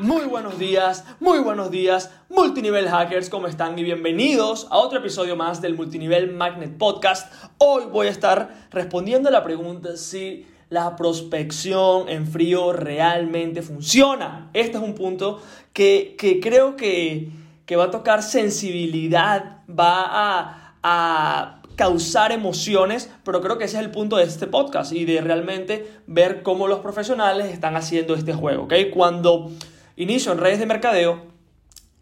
Muy buenos días, muy buenos días, multinivel hackers, ¿cómo están? Y bienvenidos a otro episodio más del Multinivel Magnet Podcast. Hoy voy a estar respondiendo a la pregunta si la prospección en frío realmente funciona. Este es un punto que, creo que, va a tocar sensibilidad, va a, a causar emociones, pero creo que ese es el punto de este podcast y de realmente ver cómo los profesionales están haciendo este juego, ¿ok? Cuando inicio en redes de mercadeo,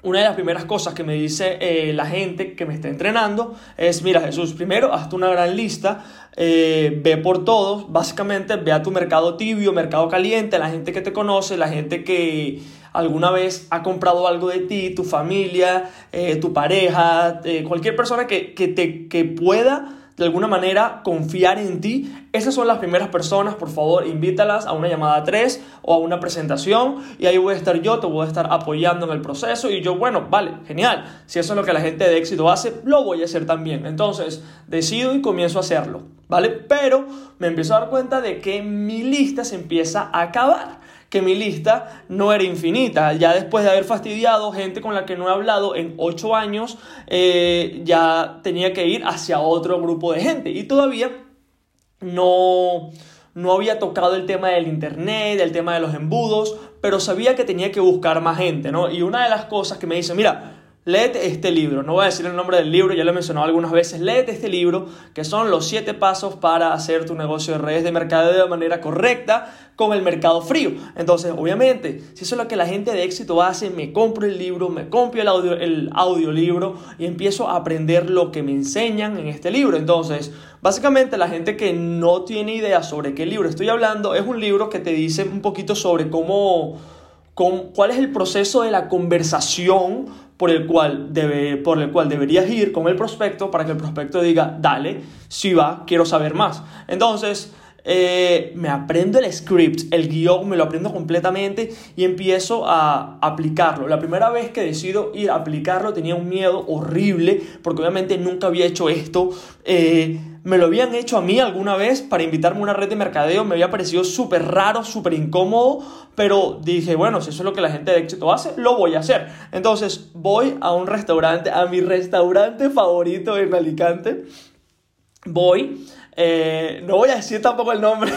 una de las primeras cosas que me dice eh, la gente que me está entrenando es, mira Jesús, primero hazte una gran lista, eh, ve por todos, básicamente ve a tu mercado tibio, mercado caliente, la gente que te conoce, la gente que alguna vez ha comprado algo de ti, tu familia, eh, tu pareja, cualquier persona que, que, te, que pueda de alguna manera confiar en ti, esas son las primeras personas, por favor, invítalas a una llamada 3 o a una presentación y ahí voy a estar yo, te voy a estar apoyando en el proceso y yo, bueno, vale, genial, si eso es lo que la gente de éxito hace, lo voy a hacer también. Entonces, decido y comienzo a hacerlo, ¿vale? Pero me empiezo a dar cuenta de que mi lista se empieza a acabar que mi lista no era infinita. Ya después de haber fastidiado gente con la que no he hablado en ocho años, eh, ya tenía que ir hacia otro grupo de gente. Y todavía no, no había tocado el tema del internet, el tema de los embudos, pero sabía que tenía que buscar más gente, ¿no? Y una de las cosas que me dice, mira, léete este libro. No voy a decir el nombre del libro, ya lo he mencionado algunas veces. Léete este libro, que son los siete pasos para hacer tu negocio de redes de mercado de manera correcta con el mercado frío. Entonces, obviamente, si eso es lo que la gente de éxito hace, me compro el libro, me compro el, audio, el audiolibro y empiezo a aprender lo que me enseñan en este libro. Entonces, básicamente la gente que no tiene idea sobre qué libro estoy hablando, es un libro que te dice un poquito sobre cómo, cómo cuál es el proceso de la conversación por el, cual debe, por el cual deberías ir con el prospecto para que el prospecto diga, dale, si va, quiero saber más. Entonces, eh, me aprendo el script, el guion, me lo aprendo completamente y empiezo a aplicarlo. La primera vez que decido ir a aplicarlo tenía un miedo horrible porque obviamente nunca había hecho esto. Eh, me lo habían hecho a mí alguna vez para invitarme a una red de mercadeo, me había parecido súper raro, súper incómodo, pero dije, bueno, si eso es lo que la gente de éxito hace, lo voy a hacer. Entonces voy a un restaurante, a mi restaurante favorito en Alicante, voy, eh, no voy a decir tampoco el nombre,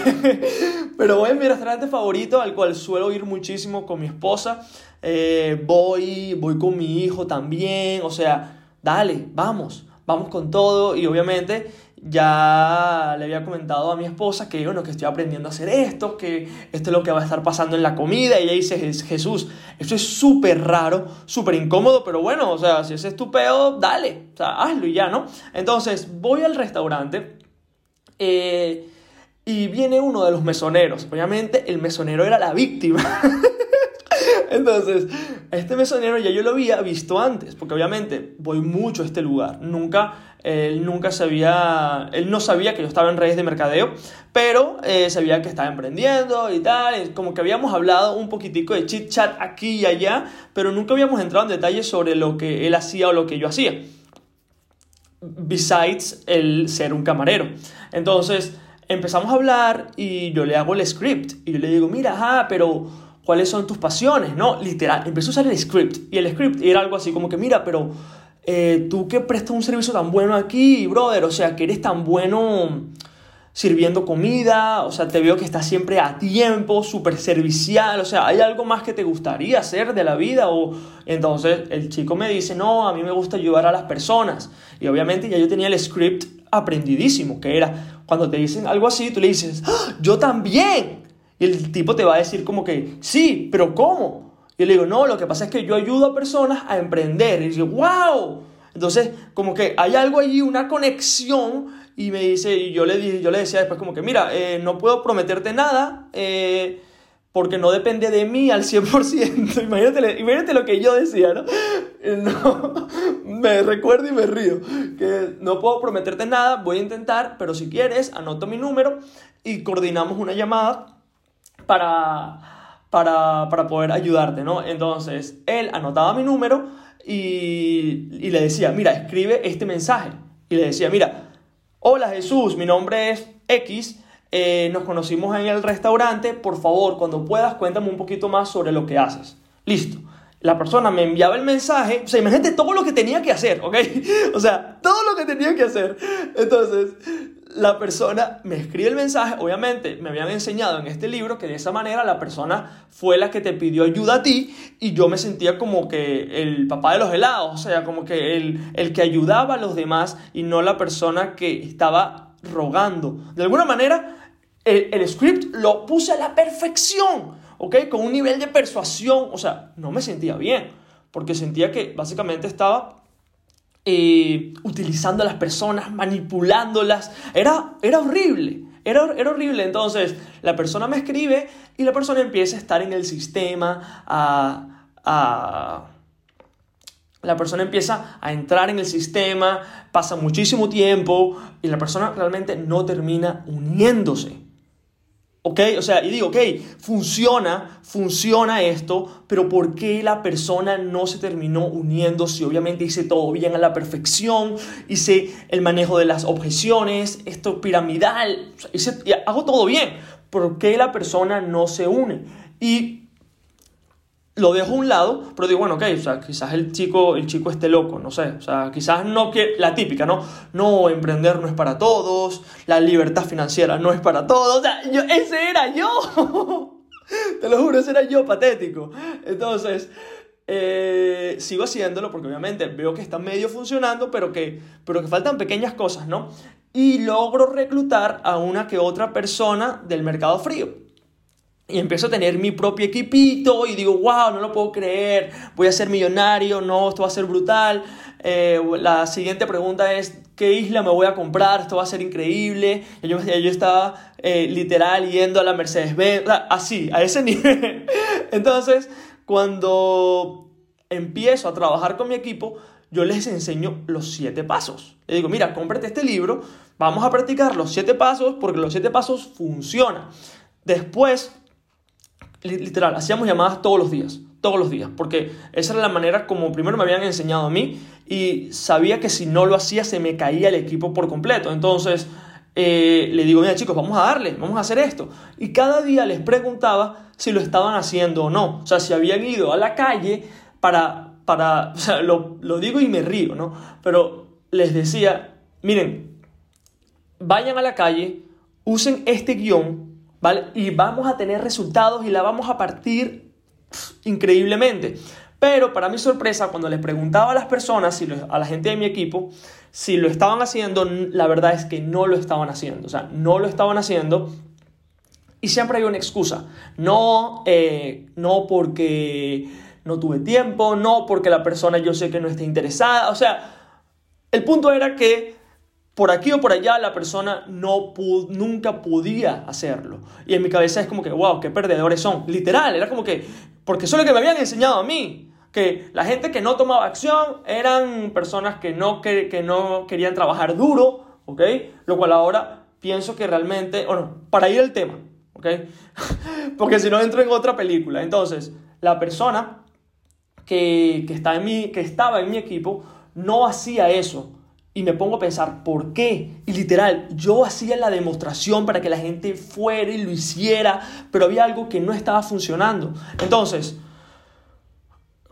pero voy a mi restaurante favorito al cual suelo ir muchísimo con mi esposa, eh, voy, voy con mi hijo también, o sea, dale, vamos, vamos con todo y obviamente ya le había comentado a mi esposa que, bueno, que estoy aprendiendo a hacer esto, que esto es lo que va a estar pasando en la comida. Y ella dice, Jesús, esto es súper raro, súper incómodo, pero bueno, o sea, si es estupendo, dale, o sea, hazlo y ya, ¿no? Entonces, voy al restaurante eh, y viene uno de los mesoneros. Obviamente, el mesonero era la víctima. Entonces, este mesonero ya yo lo había visto antes, porque obviamente voy mucho a este lugar. Nunca, él nunca sabía, él no sabía que yo estaba en redes de mercadeo, pero eh, sabía que estaba emprendiendo y tal. como que habíamos hablado un poquitico de chit chat aquí y allá, pero nunca habíamos entrado en detalles sobre lo que él hacía o lo que yo hacía. Besides el ser un camarero. Entonces, empezamos a hablar y yo le hago el script y yo le digo, mira, ajá, pero cuáles son tus pasiones, ¿no? Literal, empezó a usar el script y el script era algo así como que, mira, pero eh, tú que prestas un servicio tan bueno aquí, brother, o sea, que eres tan bueno sirviendo comida, o sea, te veo que estás siempre a tiempo, súper servicial, o sea, ¿hay algo más que te gustaría hacer de la vida? O entonces el chico me dice, no, a mí me gusta ayudar a las personas. Y obviamente ya yo tenía el script aprendidísimo, que era, cuando te dicen algo así, tú le dices, ¡Ah, yo también, y el tipo te va a decir como que, sí, pero ¿cómo? Y le digo, no, lo que pasa es que yo ayudo a personas a emprender. Y digo, wow. Entonces, como que hay algo allí, una conexión. Y me dice, y yo le, dije, yo le decía después como que, mira, eh, no puedo prometerte nada. Eh, porque no depende de mí al 100%. imagínate, imagínate lo que yo decía, ¿no? No, me recuerdo y me río. Que no puedo prometerte nada, voy a intentar, pero si quieres, anoto mi número y coordinamos una llamada para, para, para poder ayudarte, ¿no? Entonces, él anotaba mi número y, le decía, mira, escribe este mensaje. Y le decía, mira, hola Jesús, mi nombre es X, eh, nos conocimos en el restaurante, por favor, cuando puedas, cuéntame un poquito más sobre lo que haces. Listo. La persona me enviaba el mensaje, o sea, imagínate todo lo que tenía que hacer, ¿ok? O sea, todo lo que tenía que hacer. Entonces, la persona me escribe el mensaje, obviamente me habían enseñado en este libro que de esa manera la persona fue la que te pidió ayuda a ti y yo me sentía como que el papá de los helados, o sea, como que el, el que ayudaba a los demás y no la persona que estaba rogando. De alguna manera, el, el script lo puse a la perfección, ¿ok? Con un nivel de persuasión, o sea, no me sentía bien, porque sentía que básicamente estaba eh, utilizando a las personas, manipulándolas. Era, era horrible. Era, era, horrible. Entonces, la persona me escribe y la persona empieza a estar en el sistema, a, a, la persona empieza a entrar en el sistema, pasa muchísimo tiempo y la persona realmente no termina uniéndose. ¿Ok? O sea, y digo, ok, funciona, funciona esto, pero ¿por qué la persona no se terminó uniendo si obviamente hice todo bien a la perfección, hice el manejo de las objeciones, esto piramidal, hice, hago todo bien? ¿Por qué la persona no se une? Y lo dejo a un lado, pero digo, bueno, ok, o sea, quizás el chico, el chico esté loco, no sé, o sea, quizás no que la típica, ¿no? No, emprender no es para todos, la libertad financiera no es para todos, o sea, yo, ese era yo, te lo juro, ese era yo, patético. Entonces, eh, sigo haciéndolo porque obviamente veo que está medio funcionando, pero que, pero que faltan pequeñas cosas, ¿no? Y logro reclutar a una que otra persona del mercado frío. Y empiezo a tener mi propio equipito y digo, wow, no lo puedo creer, voy a ser millonario, no, esto va a ser brutal. Eh, la siguiente pregunta es, ¿qué isla me voy a comprar? Esto va a ser increíble. Yo, yo estaba eh, literal yendo a la Mercedes-Benz, así, a ese nivel. Entonces, cuando empiezo a trabajar con mi equipo, yo les enseño los siete pasos. Les digo, mira, cómprate este libro, vamos a practicar los siete pasos porque los siete pasos funcionan. Después literal, hacíamos llamadas todos los días, todos los días, porque esa era la manera como primero me habían enseñado a mí y sabía que si no lo hacía se me caía el equipo por completo. Entonces eh, le digo, mira chicos, vamos a darle, vamos a hacer esto. Y cada día les preguntaba si lo estaban haciendo o no, o sea, si habían ido a la calle para, para o sea, lo, lo digo y me río, ¿no? Pero les decía, miren, vayan a la calle, usen este guion Y vamos a tener resultados y la vamos a partir increíblemente. Pero para mi sorpresa, cuando les preguntaba a las personas, si a la gente de mi equipo, si lo estaban haciendo, la verdad es que no lo estaban haciendo. O sea, no lo estaban haciendo. Y siempre hay una excusa. No, eh, no porque no tuve tiempo, no porque la persona yo sé que no está interesada. O sea, el punto era que por aquí o por allá la persona no nunca podía hacerlo. Y en mi cabeza es como que, wow, qué perdedores son. Literal, era como que, porque eso es lo que me habían enseñado a mí. Que la gente que no tomaba acción eran personas que no, que, que no querían trabajar duro, ¿ok? Lo cual ahora pienso que realmente, bueno, para ir al tema, ¿ok? porque si no entro en otra película. Entonces, la persona que, que, está en mi, que estaba en mi equipo no hacía eso y me pongo a pensar, ¿por qué? Y literal, yo hacía la demostración para que la gente fuera y lo hiciera, pero había algo que no estaba funcionando. Entonces,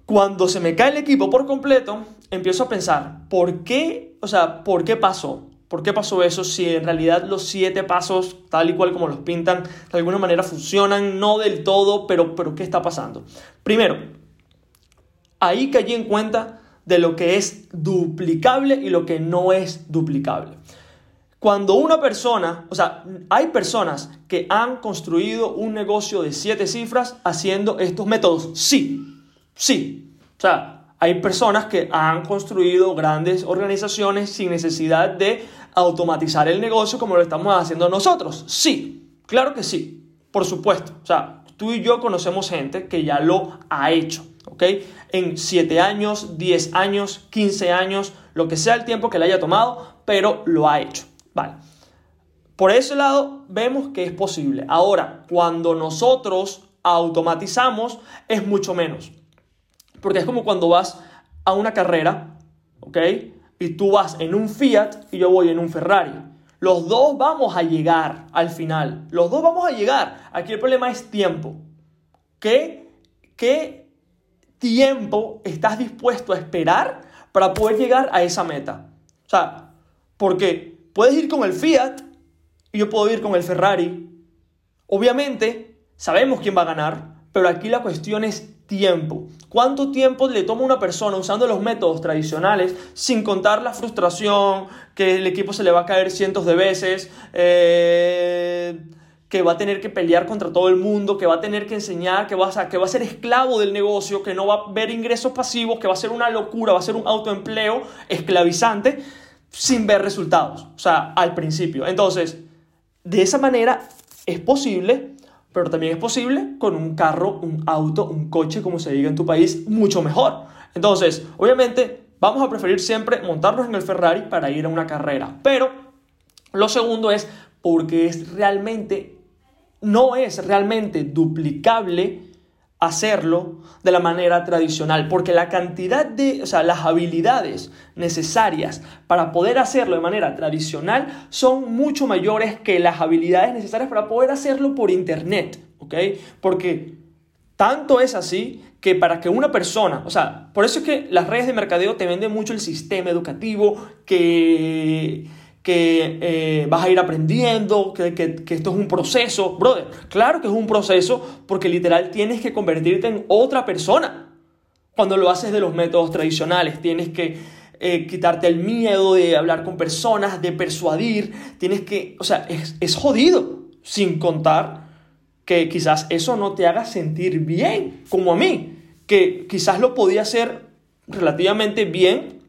cuando se me cae el equipo por completo, empiezo a pensar, ¿por qué? O sea, ¿por qué pasó? ¿Por qué pasó eso si en realidad los siete pasos, tal y cual como los pintan, de alguna manera funcionan, no del todo, pero, pero ¿qué está pasando? Primero, ahí caí en cuenta de lo que es duplicable y lo que no es duplicable. Cuando una persona, o sea, hay personas que han construido un negocio de siete cifras haciendo estos métodos. Sí, sí. O sea, hay personas que han construido grandes organizaciones sin necesidad de automatizar el negocio como lo estamos haciendo nosotros. Sí, claro que sí, por supuesto. O sea, tú y yo conocemos gente que ya lo ha hecho. ¿Ok? En 7 años, 10 años, 15 años, lo que sea el tiempo que le haya tomado, pero lo ha hecho, ¿vale? por ese lado vemos que es posible. Ahora, cuando nosotros automatizamos, es mucho menos. Porque es como cuando vas a una carrera, ¿ok? Y tú vas en un Fiat y yo voy en un Ferrari. Los dos vamos a llegar al final. Los dos vamos a llegar. Aquí el problema es tiempo. ¿Qué, qué tiempo estás dispuesto a esperar para poder llegar a esa meta? O sea, porque puedes ir con el Fiat y yo puedo ir con el Ferrari. Obviamente, sabemos quién va a ganar, pero aquí la cuestión es tiempo. ¿Cuánto tiempo le toma a una persona usando los métodos tradicionales sin contar la frustración, que el equipo se le va a caer cientos de veces, eh, que va a tener que pelear contra todo el mundo, que va a tener que enseñar, que va, a, que va a ser esclavo del negocio, que no va a ver ingresos pasivos, que va a ser una locura, va a ser un autoempleo esclavizante sin ver resultados? O sea, al principio. Entonces, de esa manera es posible, pero también es posible con un carro, un auto, un coche, como se diga en tu país, mucho mejor. Entonces, obviamente, vamos a preferir siempre montarnos en el Ferrari para ir a una carrera. Pero lo segundo es porque es realmente, no es realmente duplicable hacerlo de la manera tradicional, porque la cantidad de, o sea, las habilidades necesarias para poder hacerlo de manera tradicional son mucho mayores que las habilidades necesarias para poder hacerlo por internet, ¿ok? Porque tanto es así que para que una persona, o sea, por eso es que las redes de mercadeo te venden mucho el sistema educativo, que que eh, vas a ir aprendiendo, que, que, esto es un proceso. Brother, claro que es un proceso porque literal tienes que convertirte en otra persona. Cuando lo haces de los métodos tradicionales, tienes que eh, quitarte el miedo de hablar con personas, de persuadir, tienes que, o sea, es, es jodido, sin contar que quizás eso no te haga sentir bien, como a mí, que quizás lo podía hacer relativamente bien,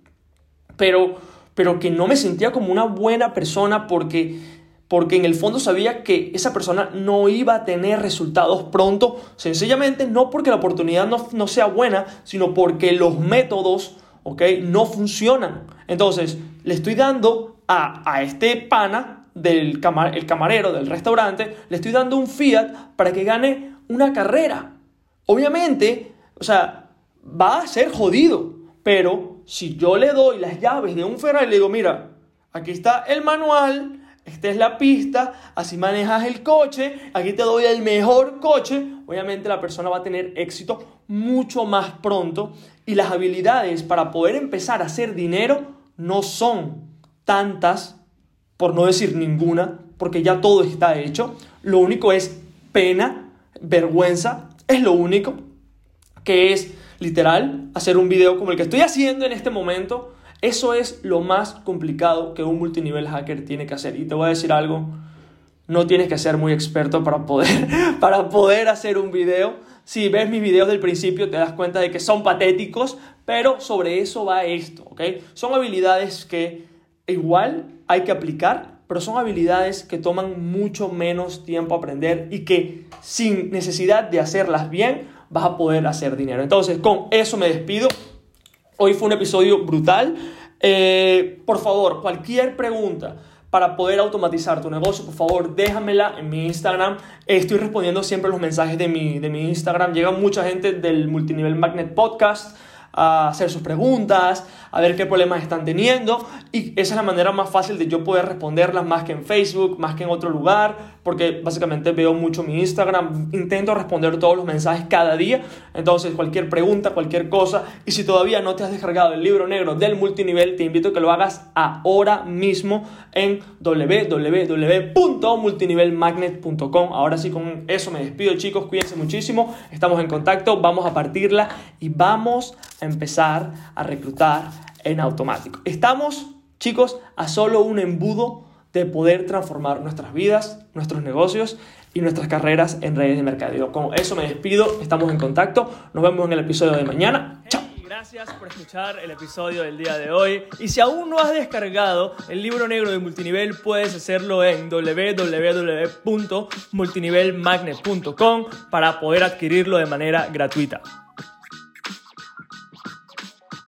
pero pero que no me sentía como una buena persona porque, porque en el fondo sabía que esa persona no iba a tener resultados pronto, sencillamente no porque la oportunidad no, sea buena, sino porque los métodos ¿okay? no funcionan. Entonces, le estoy dando a, a este pana del el camarero del restaurante, le estoy dando un fiat para que gane una carrera. Obviamente, o sea, va a ser jodido, pero si yo le doy las llaves de un Ferrari, le digo, mira, aquí está el manual, esta es la pista, así manejas el coche, aquí te doy el mejor coche, obviamente la persona va a tener éxito mucho más pronto y las habilidades para poder empezar a hacer dinero no son tantas, por no decir ninguna, porque ya todo está hecho. Lo único es pena, vergüenza, es lo único que es literal, hacer un video como el que estoy haciendo en este momento, eso es lo más complicado que un multinivel hacker tiene que hacer. Y te voy a decir algo, no tienes que ser muy experto para poder, para poder hacer un video. Si ves mis videos del principio te das cuenta de que son patéticos, pero sobre eso va esto, ¿ok? Son habilidades que igual hay que aplicar, pero son habilidades que toman mucho menos tiempo aprender y que sin necesidad de hacerlas bien, vas a poder hacer dinero. Entonces, con eso me despido. Hoy fue un episodio brutal. Eh, por favor, cualquier pregunta para poder automatizar tu negocio, por favor, déjamela en mi Instagram. Estoy respondiendo siempre los mensajes de mi, de mi Instagram. Llega mucha gente del Multinivel Magnet Podcast a hacer sus preguntas, a ver qué problemas están teniendo. Y esa es la manera más fácil de yo poder responderlas más que en Facebook, más que en otro lugar, porque básicamente veo mucho mi Instagram, intento responder todos los mensajes cada día, entonces cualquier pregunta, cualquier cosa y si todavía no te has descargado el libro negro del multinivel, te invito a que lo hagas ahora mismo en www.multinivelmagnet.com. Ahora sí con eso me despido chicos, cuídense muchísimo, estamos en contacto, vamos a partirla y vamos a empezar a reclutar en automático. Estamos, chicos, a solo un embudo de poder transformar nuestras vidas, nuestros negocios y nuestras carreras en redes de mercadeo. Con eso me despido, estamos en contacto, nos vemos en el episodio de mañana. Chao. Gracias por escuchar el episodio del día de hoy. Y si aún no has descargado el libro negro de multinivel, puedes hacerlo en www.multinivelmagnet.com para poder adquirirlo de manera gratuita.